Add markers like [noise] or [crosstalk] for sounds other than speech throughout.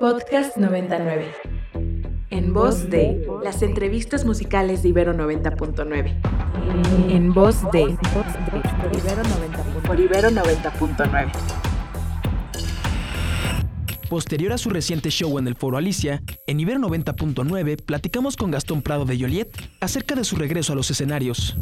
Podcast 99. En voz de las entrevistas musicales de Ibero 90.9. En voz de por Ibero 90.9. Posterior a su reciente show en el Foro Alicia, en Ibero 90.9 platicamos con Gastón Prado de Joliet acerca de su regreso a los escenarios.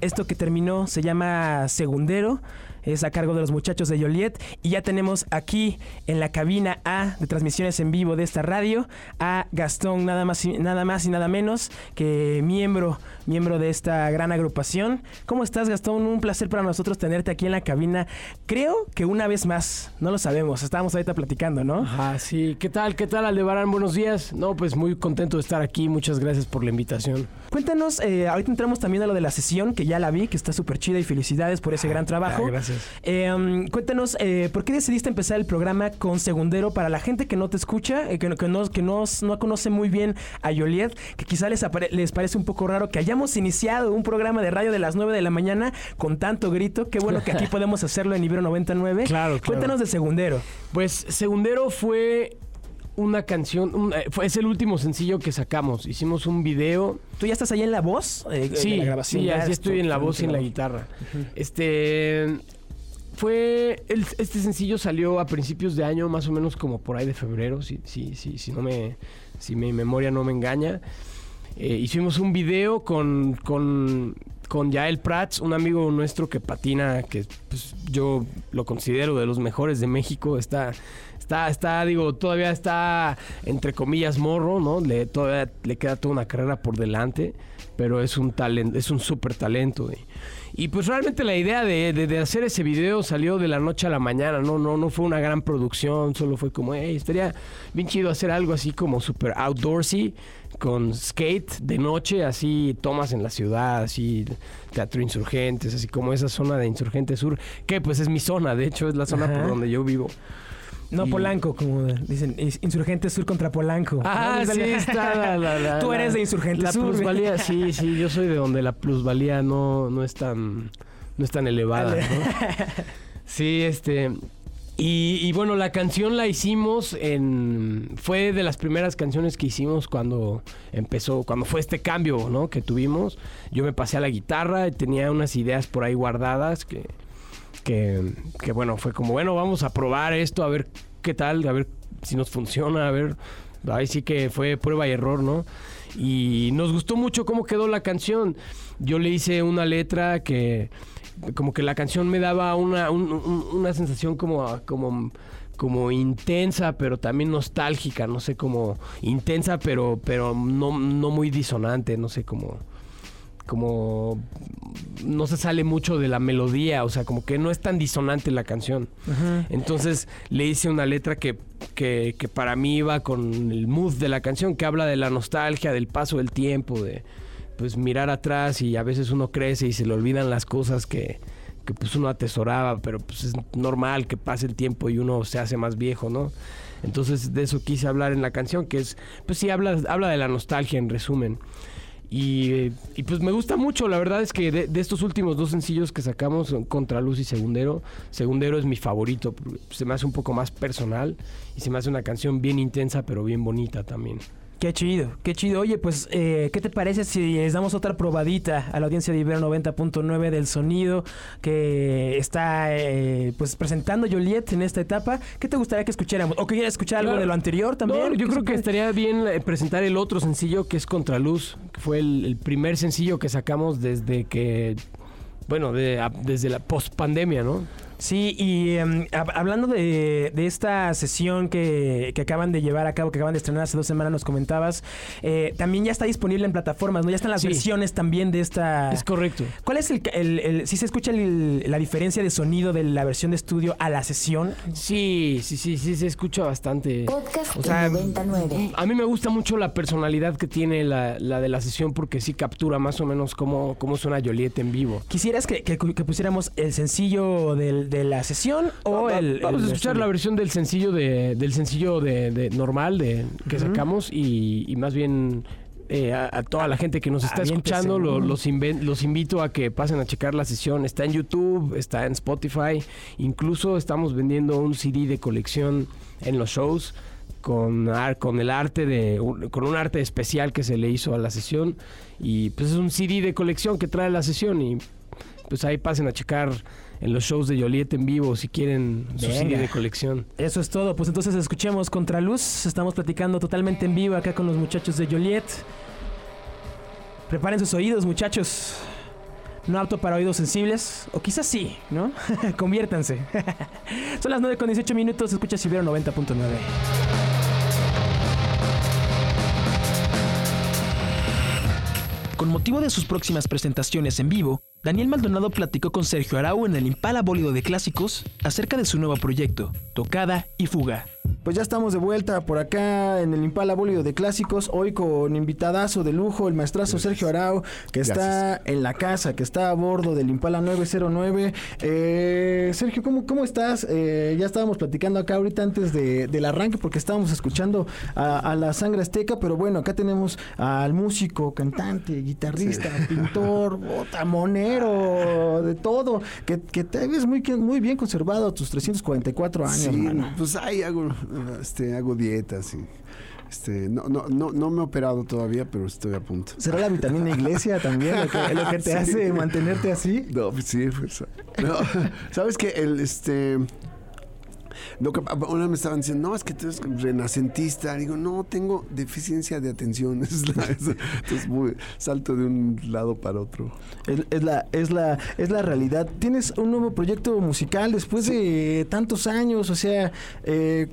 Esto que terminó se llama Segundero es a cargo de los muchachos de Joliet. Y ya tenemos aquí en la cabina A de transmisiones en vivo de esta radio a Gastón, nada más y nada, más y nada menos que miembro, miembro de esta gran agrupación. ¿Cómo estás, Gastón? Un placer para nosotros tenerte aquí en la cabina. Creo que una vez más, no lo sabemos, estábamos ahorita platicando, ¿no? Ah, sí. ¿Qué tal? ¿Qué tal, Aldebarán? Buenos días. No, pues muy contento de estar aquí. Muchas gracias por la invitación. Cuéntanos, eh, ahorita entramos también a lo de la sesión, que ya la vi, que está súper chida y felicidades por ese gran trabajo. Ah, gracias. Eh, cuéntanos, eh, ¿por qué decidiste empezar el programa con Segundero para la gente que no te escucha, eh, que, que, no, que no, no, conoce muy bien a Joliet, que quizá les, les parece un poco raro que hayamos iniciado un programa de radio de las 9 de la mañana con tanto grito? Qué bueno que aquí [laughs] podemos hacerlo en Ibero 99. Claro, claro. Cuéntanos de Segundero. Pues Segundero fue una canción, fue, es el último sencillo que sacamos. Hicimos un video. ¿Tú ya estás ahí en la voz? Eh, sí, en la grabación. Sí, ya, estoy en la voz y en la guitarra. Este fue este sencillo salió a principios de año, más o menos como por ahí de febrero, si, si, si, si no me, si mi memoria no me engaña. Eh, hicimos un video con, con, con Yael Prats, un amigo nuestro que patina, que pues, yo lo considero de los mejores de México. Está, está, está, digo, todavía está entre comillas morro, ¿no? Le, todavía le queda toda una carrera por delante, pero es un talento, es un súper talento. Y pues realmente la idea de, hacer ese video salió de la noche a la mañana, no, no, no fue una gran producción, solo fue como, hey, estaría bien chido hacer algo así como super outdoorsy, con skate de noche, así tomas en la ciudad, así teatro insurgentes, así como esa zona de Insurgente Sur, que pues es mi zona, de hecho es la zona por donde yo vivo. No, Polanco, como dicen, Insurgente Sur contra Polanco. Ah, sí, está la, [laughs] Tú eres de Insurgente la Sur. plusvalía, [laughs] sí, sí, yo soy de donde la plusvalía no, no es tan no es tan elevada, ¿no? [laughs] Sí, este y, bueno, la canción la hicimos en. Fue de las primeras canciones que hicimos cuando empezó, cuando fue este cambio, ¿no? Que tuvimos. Yo me pasé a la guitarra y tenía unas ideas por ahí guardadas que, que, que, bueno, fue como, bueno, vamos a probar esto, a ver qué tal, a ver si nos funciona, a ver, ahí sí que fue prueba y error, ¿no? Y nos gustó mucho cómo quedó la canción. Yo le hice una letra que, como que la canción me daba una, una sensación como, como, como intensa, pero también nostálgica, no sé, como intensa, pero, pero no, no muy disonante, no sé, como como no se sale mucho de la melodía, o sea, como que no es tan disonante la canción. Entonces le hice una letra que, que, que, para mí iba con el mood de la canción, que habla de la nostalgia, del paso del tiempo, de pues mirar atrás y a veces uno crece y se le olvidan las cosas que, que pues uno atesoraba, pero pues es normal que pase el tiempo y uno se hace más viejo, ¿no? Entonces de eso quise hablar en la canción, que es, pues sí, habla, habla de la nostalgia en resumen. Y, pues me gusta mucho, la verdad es que de, estos últimos dos sencillos que sacamos, Contra Luz y Segundero, Segundero es mi favorito, se me hace un poco más personal y se me hace una canción bien intensa pero bien bonita también. Qué chido, qué chido. Oye, pues, eh, ¿qué te parece si les damos otra probadita a la audiencia de Ibero 90.9 del sonido que está eh, pues presentando Joliet en esta etapa? ¿Qué te gustaría que escucháramos? ¿O que quieras escuchar algo de lo anterior también? yo creo que estaría bien eh, presentar el otro sencillo que es Contraluz, que fue el, primer sencillo que sacamos desde que, bueno, desde la post pandemia, ¿no? Sí, y em, hablando de, esta sesión que, acaban de llevar a cabo, que acaban de estrenar hace dos semanas, nos comentabas, eh, también ya está disponible en plataformas, ¿no? Ya están las versiones también de esta... Es correcto. ¿Cuál es el... el, si se escucha la diferencia de sonido de la versión de estudio a la sesión? Sí, sí, sí, sí, se escucha bastante. Podcast o sea, 99. A mí me gusta mucho la personalidad que tiene la, de la sesión porque sí captura más o menos cómo, cómo suena Joliet en vivo. ¿Quisieras que pusiéramos el sencillo del de la sesión o el, Vamos a escuchar la versión del sencillo de, del sencillo de, normal de que sacamos y, más bien eh, a, toda la gente que nos está escuchando, los, los invito a que pasen a checar la sesión. Está en YouTube, está en Spotify. Incluso estamos vendiendo un CD de colección en los shows con, con el arte de con un arte especial que se le hizo a la sesión y pues es un CD de colección que trae la sesión y pues ahí pasen a checar en los shows de Joliet en vivo si quieren su CD de colección. Eso es todo, pues entonces escuchemos Contraluz, estamos platicando totalmente en vivo acá con los muchachos de Joliet. Preparen sus oídos, muchachos. No apto para oídos sensibles, o quizás sí, ¿no? [laughs] Conviértanse. [laughs] Son las 9 con 18 minutos, escucha Sibero 90.9. Con motivo de sus próximas presentaciones en vivo, Daniel Maldonado platicó con Sergio Arau en el Impala Bólido de Clásicos acerca de su nuevo proyecto, Tocada y Fuga. Pues ya estamos de vuelta por acá en el Impala Bólido de Clásicos, hoy con invitadazo de lujo, el maestrazo Sergio Arau, que está en la casa, que está a bordo del Impala 909. Eh, Sergio, ¿cómo, cómo estás? Eh, ya estábamos platicando acá ahorita antes del arranque porque estábamos escuchando a, la sangre azteca, pero bueno, acá tenemos al músico, cantante, guitarrista, [laughs] pintor, monero, de todo, que, te ves muy, muy bien conservado a tus 344 años. Sí, pues ahí hago este, hago dietas y este, no, no, no, no me he operado todavía, pero estoy a punto. ¿Será la vitamina iglesia también lo que, te [laughs] hace mantenerte así? No, pues sí, pues, no, sabes que el este no, una me estaban diciendo, no, es que tú eres renacentista. Digo, no, tengo deficiencia de atención. [laughs] Es muy, salto de un lado para otro. Es, la, es, la, es la realidad. Tienes un nuevo proyecto musical después de tantos años, o sea, eh,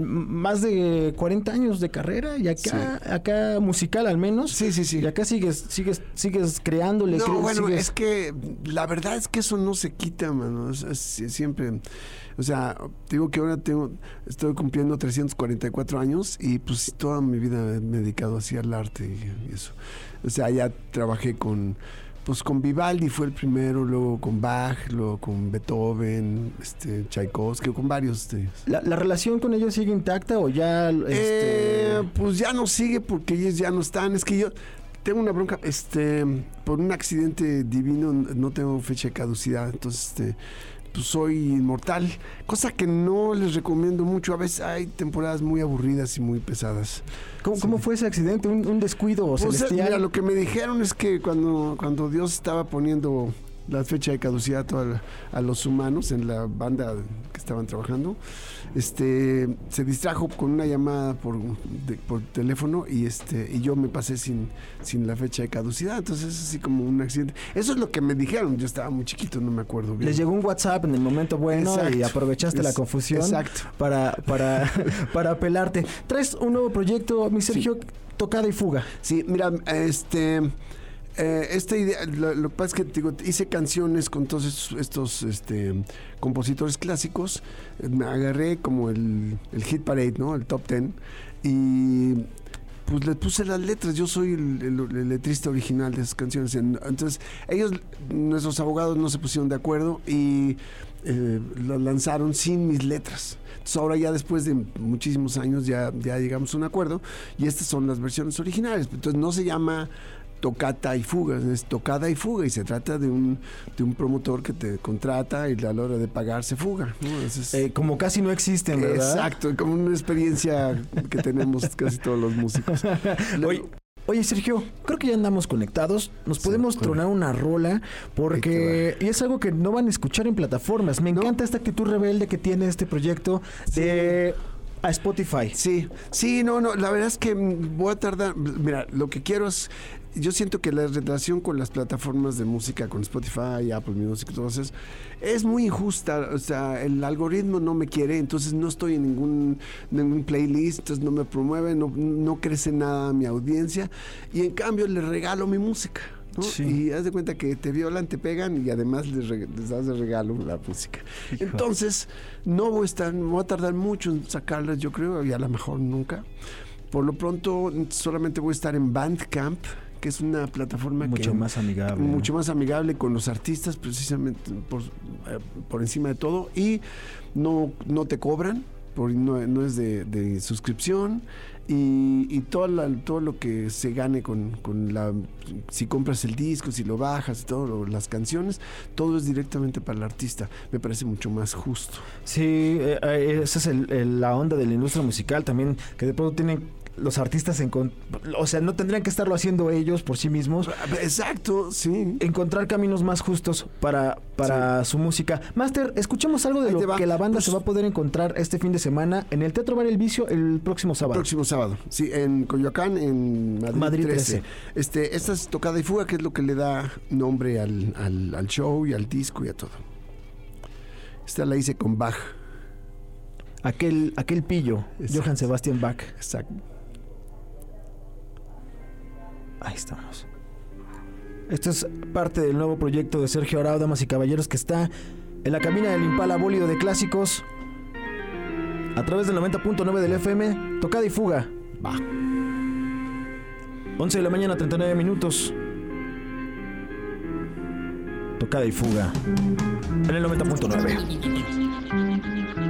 más de 40 años de carrera y acá, acá musical al menos. Sí, sí, sí. Y acá sigues, sigues, sigues creándole. No, bueno, es que la verdad es que eso no se quita, mano. siempre o sea, digo que ahora tengo, estoy cumpliendo 344 años y pues toda mi vida me he dedicado así al arte y, eso. O sea, ya trabajé con, pues con Vivaldi fue el primero, luego con Bach, luego con Beethoven, este, Tchaikovsky, con varios de ellos. ¿La, relación con ellos sigue intacta o ya...? Este... Eh, pues ya no sigue porque ellos ya no están. Es que yo tengo una bronca, este, por un accidente divino no tengo fecha de caducidad, entonces, este pues soy inmortal, cosa que no les recomiendo mucho. A veces hay temporadas muy aburridas y muy pesadas. ¿Cómo, fue ese accidente? ¿Un, descuido pues, celestial? Mira, lo que me dijeron es que cuando, cuando Dios estaba poniendo la fecha de caducidad a, a los humanos en la banda que estaban trabajando, este se distrajo con una llamada por, por teléfono y este y yo me pasé sin, sin la fecha de caducidad. Entonces es así como un accidente. Eso es lo que me dijeron. Yo estaba muy chiquito, no me acuerdo bien. Les llegó un WhatsApp en el momento bueno y aprovechaste la confusión para, para, [laughs] para apelarte. Traes un nuevo proyecto, mi Sergio, tocada y fuga. Sí, mira, este eh, esta idea, lo, que pasa es que hice canciones con todos estos, este, compositores clásicos. Me agarré como el, hit parade, ¿no? El top ten. Y pues les puse las letras. Yo soy el, letrista original de esas canciones. Entonces, ellos, nuestros abogados, no se pusieron de acuerdo y eh, las lanzaron sin mis letras. Entonces ahora ya después de muchísimos años ya, ya llegamos a un acuerdo y estas son las versiones originales. Entonces no se llama tocata y fuga, es tocada y fuga y se trata de un, de un promotor que te contrata y a la hora de pagar se fuga. Eh, como casi no existen, ¿verdad? Exacto, como una experiencia que tenemos casi todos los músicos. [laughs] Oye, Sergio, creo que ya andamos conectados. Nos podemos tronar una rola porque y es algo que no van a escuchar en plataformas. Me encanta esta actitud rebelde que tiene este proyecto de a Spotify. Sí, sí, no, no, la verdad es que voy a tardar. Mira, lo que quiero es yo siento que la relación con las plataformas de música, con Spotify, Apple Music, eso, es muy injusta. O sea, el algoritmo no me quiere, entonces no estoy en ningún, ningún playlist, entonces no me promueve, no, no crece nada mi audiencia. Y en cambio le regalo mi música. Y haz de cuenta que te violan, te pegan y además les, das de regalo la música. Entonces, no voy a estar, voy a tardar mucho en sacarlas, yo creo, y a lo mejor nunca. Por lo pronto, solamente voy a estar en Bandcamp, que es una plataforma mucho más amigable. Mucho más amigable con los artistas, precisamente por, eh, por encima de todo. Y no, no te cobran. Por, no, es de, suscripción y, y todo, la- todo lo que se gane con, con la si compras el disco, si lo bajas, todo las canciones, todo es directamente para el artista. Me parece mucho más justo. Sí, eh, eh, esa es el- la onda de la industria musical también, que de pronto tienen los artistas, o sea, no tendrían que estarlo haciendo ellos por sí mismos. Exacto, sí. Encontrar caminos más justos para, para su música. Master, escuchemos algo de Ahí lo que la banda Pues- se va a poder encontrar este fin de semana en el Teatro Bar El Vicio el próximo sábado. Próximo sábado, sí, en Coyoacán, en Madrid, Madrid 13. 13. Este, esta es tocada y fuga, que es lo que le da nombre al, al- al show y al disco y a todo. Esta la hice con Bach. Aquel, aquel pillo, Exacto. Johann Sebastian Bach. Exacto. Ahí estamos. Esto es parte del nuevo proyecto de Sergio Arau, damas y caballeros, que está en la cabina del Impala Bólido de Clásicos. A través del 90.9 del FM, tocada y fuga. Va. 11 de la mañana, 39 minutos. Tocada y fuga. En el 90.9.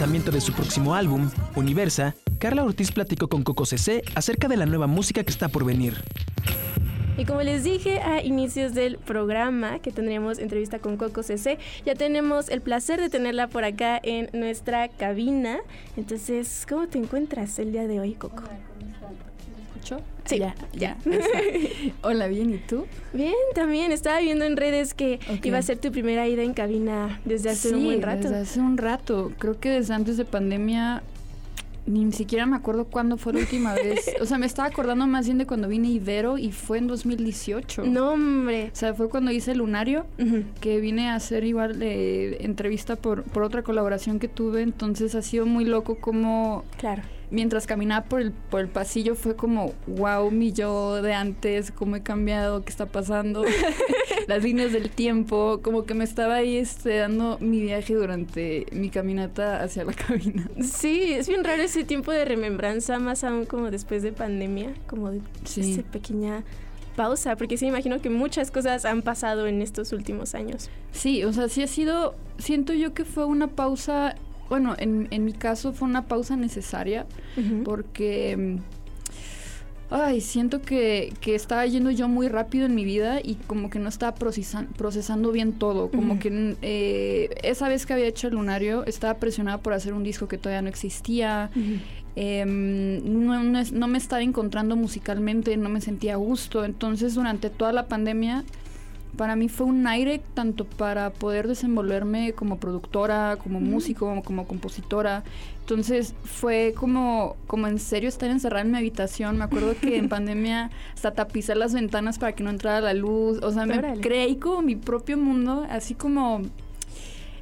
lanzamiento de su próximo álbum, Universa, Carla Ortiz platicó con Coco CC acerca de la nueva música que está por venir. Y como les dije a inicios del programa que tendríamos entrevista con Coco CC, ya tenemos el placer de tenerla por acá en nuestra cabina. Entonces, ¿cómo te encuentras el día de hoy, Coco? Sí, ya, ya. Hola, bien, ¿y tú? Bien, también estaba viendo en redes que iba a ser tu primera ida en cabina desde hace sí, un buen rato. desde hace un rato. Creo que desde antes de pandemia ni siquiera me acuerdo cuándo fue la última vez. [laughs] O sea, me estaba acordando más bien de cuando vine a Ibero y fue en 2018. No, hombre. O sea, fue cuando hice Lunario, que vine a hacer igual de entrevista por, por otra colaboración que tuve. Entonces ha sido muy loco como Claro. Mientras caminaba por el, por el pasillo fue como, wow, mi yo de antes, cómo he cambiado, qué está pasando, [laughs] las líneas del tiempo, como que me estaba ahí este, dando mi viaje durante mi caminata hacia la [laughs] cabina. Sí, es bien raro ese tiempo de remembranza, más aún como después de pandemia, como de Sí. esa pequeña pausa, porque sí me imagino que muchas cosas han pasado en estos últimos años. Sí, o sea, sí ha sido, siento yo que fue una pausa, bueno, en, en mi caso fue una pausa necesaria, porque mm, ay, siento que, que estaba yendo yo muy rápido en mi vida y como que no estaba procesan- procesando bien todo. Como que mm, eh, esa vez que había hecho el lunario estaba presionada por hacer un disco que todavía no existía. Em, no, no no me estaba encontrando musicalmente, no me sentía a gusto. Entonces, durante toda la pandemia, para mí fue un aire tanto para poder desenvolverme como productora, como músico, como, como compositora. Entonces fue como, como en serio estar encerrada en mi habitación. Me acuerdo que en [laughs] pandemia hasta tapizar las ventanas para que no entrara la luz. O sea, me Órale. creí como mi propio mundo, así como...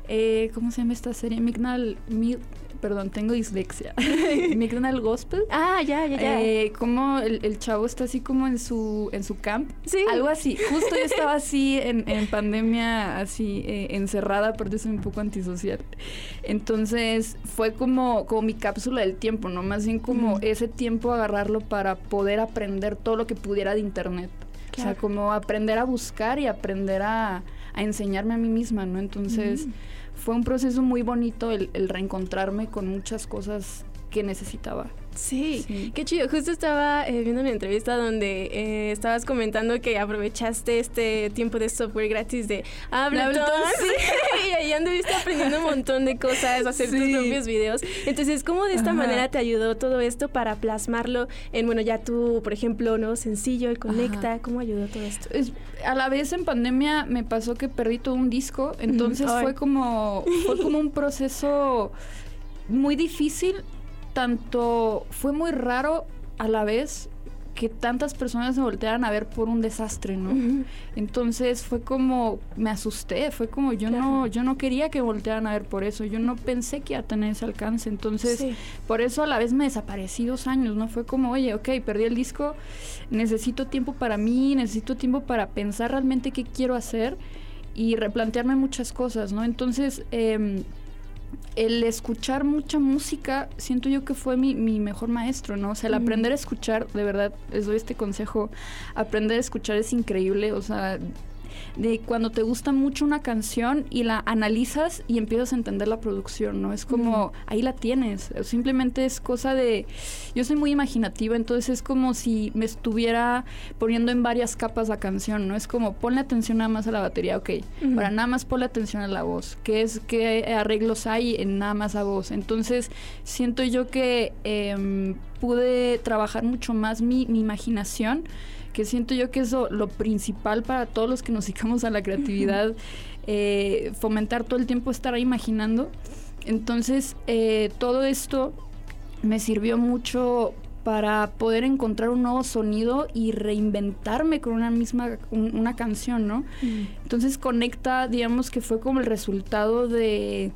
eh, ¿Cómo se llama esta serie? Mignal... Mi- perdón, tengo dislexia. [laughs] Mignal Gospel. Ah, ya, ya, ya. Eh, como el, el chavo está así como en su en su camp. Sí. Algo así. Justo yo estaba [laughs] así en, en pandemia, así eh, encerrada, pero soy un poco antisocial. Entonces fue como, como mi cápsula del tiempo, ¿no? Más bien como ese tiempo agarrarlo para poder aprender todo lo que pudiera de internet. O sea, como aprender a buscar y aprender a, a enseñarme a mí misma, ¿no? Entonces Mm. Fue un proceso muy bonito el, reencontrarme con muchas cosas que necesitaba. Sí, Sí. qué chido. Justo estaba eh, viendo una entrevista donde eh, estabas comentando que aprovechaste este tiempo de software gratis de Ableton. [laughs] Sí. y ahí anduviste aprendiendo un montón de cosas, hacer tus propios videos. Entonces, ¿cómo de esta Ajá. manera te ayudó todo esto para plasmarlo en, bueno, ya tú, por ejemplo, nuevo sencillo, el Conecta? Ajá. ¿Cómo ayudó todo esto? Es- a la vez en pandemia me pasó que perdí todo un disco, entonces fue como fue como un proceso muy difícil, tanto fue muy raro a la vez que tantas personas me voltearan a ver por un desastre, ¿no? Entonces fue como, me asusté, fue como yo no, yo no quería que voltearan a ver por eso, yo no pensé que iba a tener ese alcance, entonces por eso a la vez me desaparecí dos años, ¿no? Fue como, oye, ok, perdí el disco, necesito tiempo para mí, necesito tiempo para pensar realmente qué quiero hacer y replantearme muchas cosas, ¿no? Entonces, eh, el escuchar mucha música, siento yo que fue mi, mi mejor maestro, ¿no? O sea, el aprender a escuchar, de verdad, les doy este consejo, aprender a escuchar es increíble, o sea, de cuando te gusta mucho una canción y la analizas y empiezas a entender la producción, ¿no? Es como, ahí la tienes, simplemente es cosa de, yo soy muy imaginativa, entonces es como si me estuviera poniendo en varias capas la canción, ¿no? Es como, ponle atención nada más a la batería, ok, ahora nada más ponle atención a la voz, qué es, qué arreglos hay en nada más a voz, entonces siento yo que em, pude trabajar mucho más mi, mi imaginación, que siento yo que eso lo principal para todos los que nos dedicamos a la creatividad, eh, fomentar todo el tiempo estar ahí imaginando. Entonces, eh, todo esto me sirvió mucho para poder encontrar un nuevo sonido y reinventarme con una misma una canción, ¿no? Entonces conecta, digamos que fue como el resultado de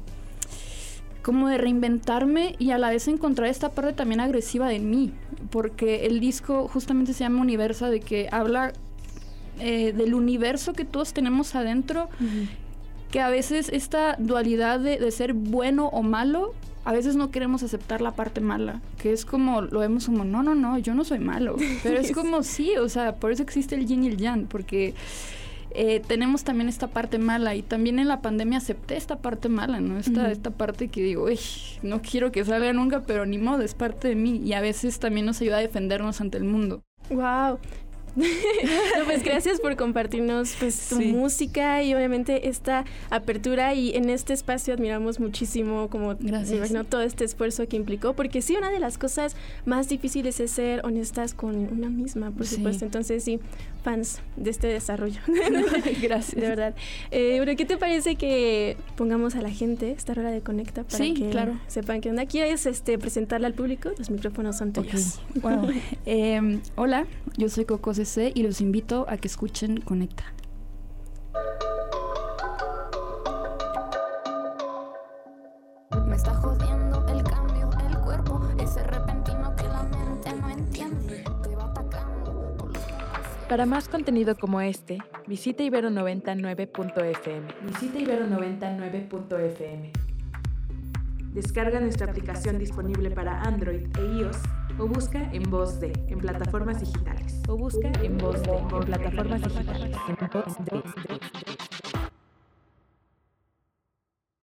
como de reinventarme y a la vez encontrar esta parte también agresiva de mí, porque el disco justamente se llama Universa, de que habla eh, del universo que todos tenemos adentro, que a veces esta dualidad de, ser bueno o malo, a veces no queremos aceptar la parte mala, que es como, lo vemos como, no, no, no, yo no soy malo, [laughs] pero es como, sí, o sea, por eso existe el yin y el yang, porque eh, tenemos también esta parte mala y también en la pandemia acepté esta parte mala, ¿no? Esta, esta parte que digo, no quiero que salga nunca, pero ni modo, es parte de mí y a veces también nos ayuda a defendernos ante el mundo. Wow. [laughs] pues gracias por compartirnos pues tu música y obviamente esta apertura y en este espacio admiramos muchísimo como gracias. todo este esfuerzo que implicó porque sí una de las cosas más difíciles es ser honestas con una misma por supuesto entonces sí fans de este desarrollo. [laughs] Gracias. De verdad. Eh, bueno qué te parece que pongamos a la gente esta hora de conecta para que claro. sepan que onda quieres este presentarla al público los micrófonos son tuyos. Bueno, [laughs] em, hola yo soy Coco y los invito a que escuchen Conecta. Para más contenido como este, visita ibero99.fm. Visita ibero99.fm. Descarga nuestra aplicación disponible para Android e iOS o busca en voz de en plataformas digitales. O busca en voz de en plataformas digitales. En voz de.